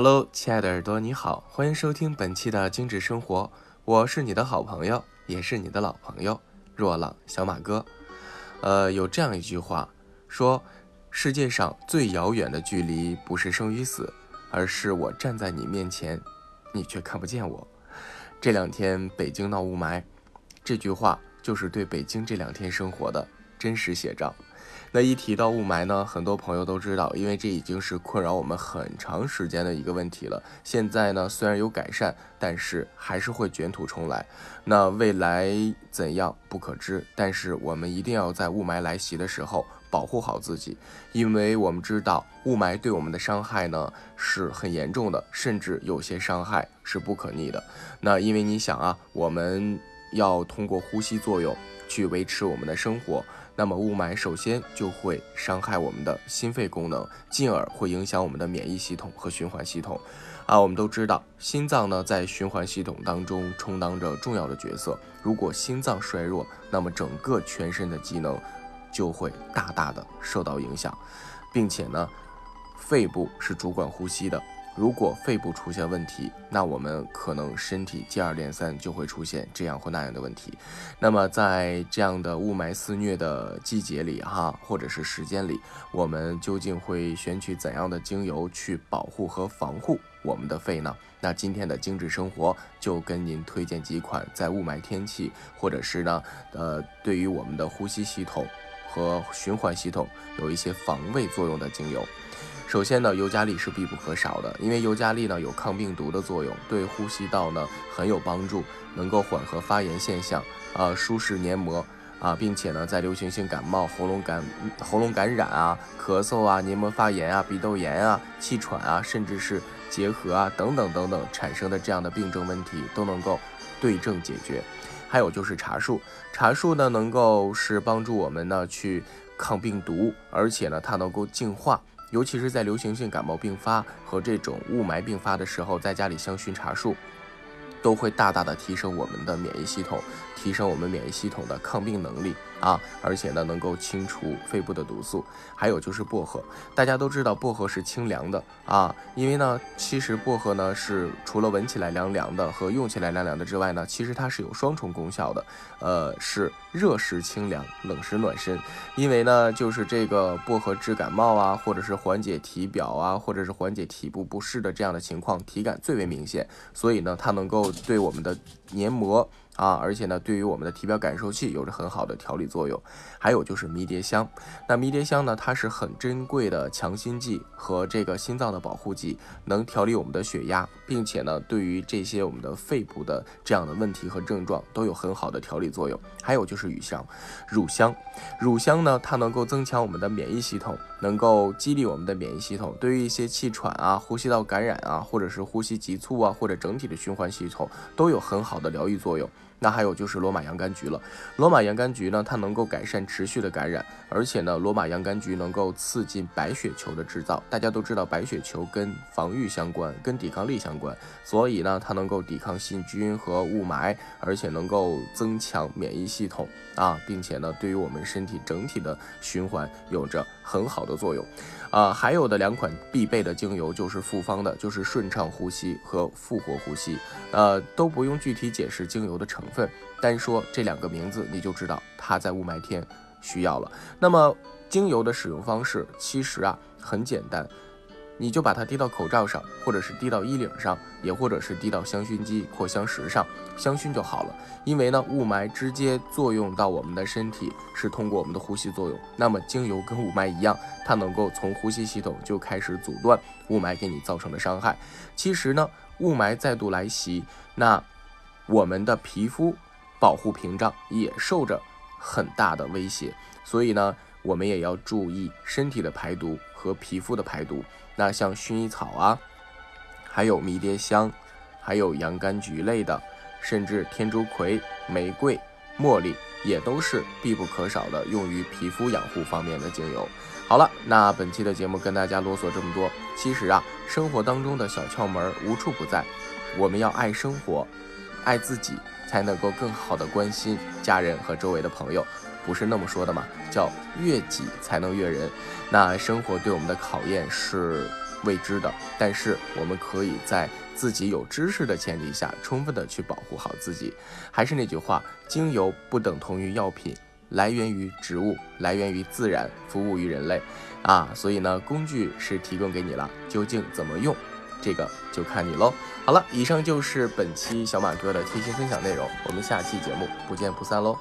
Hello，亲爱的耳朵，你好，欢迎收听本期的精致生活，我是你的好朋友，也是你的老朋友若朗小马哥。呃，有这样一句话说，世界上最遥远的距离不是生与死，而是我站在你面前，你却看不见我。这两天北京闹雾霾，这句话就是对北京这两天生活的真实写照。那一提到雾霾呢，很多朋友都知道，因为这已经是困扰我们很长时间的一个问题了。现在呢，虽然有改善，但是还是会卷土重来。那未来怎样不可知，但是我们一定要在雾霾来袭的时候保护好自己，因为我们知道雾霾对我们的伤害呢是很严重的，甚至有些伤害是不可逆的。那因为你想啊，我们要通过呼吸作用去维持我们的生活。那么雾霾首先就会伤害我们的心肺功能，进而会影响我们的免疫系统和循环系统。啊，我们都知道，心脏呢在循环系统当中充当着重要的角色。如果心脏衰弱，那么整个全身的机能就会大大的受到影响，并且呢，肺部是主管呼吸的。如果肺部出现问题，那我们可能身体接二连三就会出现这样或那样的问题。那么在这样的雾霾肆虐的季节里，哈，或者是时间里，我们究竟会选取怎样的精油去保护和防护我们的肺呢？那今天的精致生活就跟您推荐几款在雾霾天气，或者是呢，呃，对于我们的呼吸系统和循环系统有一些防卫作用的精油。首先呢，尤加利是必不可少的，因为尤加利呢有抗病毒的作用，对呼吸道呢很有帮助，能够缓和发炎现象，啊，舒适黏膜，啊，并且呢，在流行性感冒、喉咙感、喉咙感染啊、咳嗽啊、黏膜发炎啊、鼻窦炎啊、气喘啊，甚至是结核啊等等等等产生的这样的病症问题都能够对症解决。还有就是茶树，茶树呢能够是帮助我们呢去抗病毒，而且呢它能够净化。尤其是在流行性感冒并发和这种雾霾并发的时候，在家里香薰茶树，都会大大的提升我们的免疫系统，提升我们免疫系统的抗病能力。啊，而且呢，能够清除肺部的毒素。还有就是薄荷，大家都知道薄荷是清凉的啊，因为呢，其实薄荷呢是除了闻起来凉凉的和用起来凉凉的之外呢，其实它是有双重功效的。呃，是热时清凉，冷时暖身。因为呢，就是这个薄荷治感冒啊，或者是缓解体表啊，或者是缓解体部不适的这样的情况，体感最为明显。所以呢，它能够对我们的黏膜。啊，而且呢，对于我们的体表感受器有着很好的调理作用。还有就是迷迭香，那迷迭香呢，它是很珍贵的强心剂和这个心脏的保护剂，能调理我们的血压，并且呢，对于这些我们的肺部的这样的问题和症状都有很好的调理作用。还有就是乳香，乳香，乳香呢，它能够增强我们的免疫系统，能够激励我们的免疫系统，对于一些气喘啊、呼吸道感染啊，或者是呼吸急促啊，或者整体的循环系统都有很好的疗愈作用。那还有就是罗马洋甘菊了，罗马洋甘菊呢，它能够改善持续的感染，而且呢，罗马洋甘菊能够刺激白血球的制造。大家都知道白血球跟防御相关，跟抵抗力相关，所以呢，它能够抵抗细菌和雾霾，而且能够增强免疫系统啊，并且呢，对于我们身体整体的循环有着很好的作用。啊，还有的两款必备的精油就是复方的，就是顺畅呼吸和复活呼吸。呃，都不用具体解释精油的成分，单说这两个名字你就知道它在雾霾天需要了。那么精油的使用方式其实啊很简单。你就把它滴到口罩上，或者是滴到衣领上，也或者是滴到香薰机扩香石上，香薰就好了。因为呢，雾霾直接作用到我们的身体是通过我们的呼吸作用。那么精油跟雾霾一样，它能够从呼吸系统就开始阻断雾霾给你造成的伤害。其实呢，雾霾再度来袭，那我们的皮肤保护屏障也受着很大的威胁。所以呢，我们也要注意身体的排毒和皮肤的排毒。那像薰衣草啊，还有迷迭香，还有洋甘菊类的，甚至天竺葵、玫瑰、茉莉，也都是必不可少的用于皮肤养护方面的精油。好了，那本期的节目跟大家啰嗦这么多，其实啊，生活当中的小窍门无处不在，我们要爱生活，爱自己，才能够更好的关心家人和周围的朋友。不是那么说的嘛，叫悦己才能悦人。那生活对我们的考验是未知的，但是我们可以在自己有知识的前提下，充分的去保护好自己。还是那句话，精油不等同于药品，来源于植物，来源于自然，服务于人类，啊，所以呢，工具是提供给你了，究竟怎么用，这个就看你喽。好了，以上就是本期小马哥的贴心分享内容，我们下期节目不见不散喽。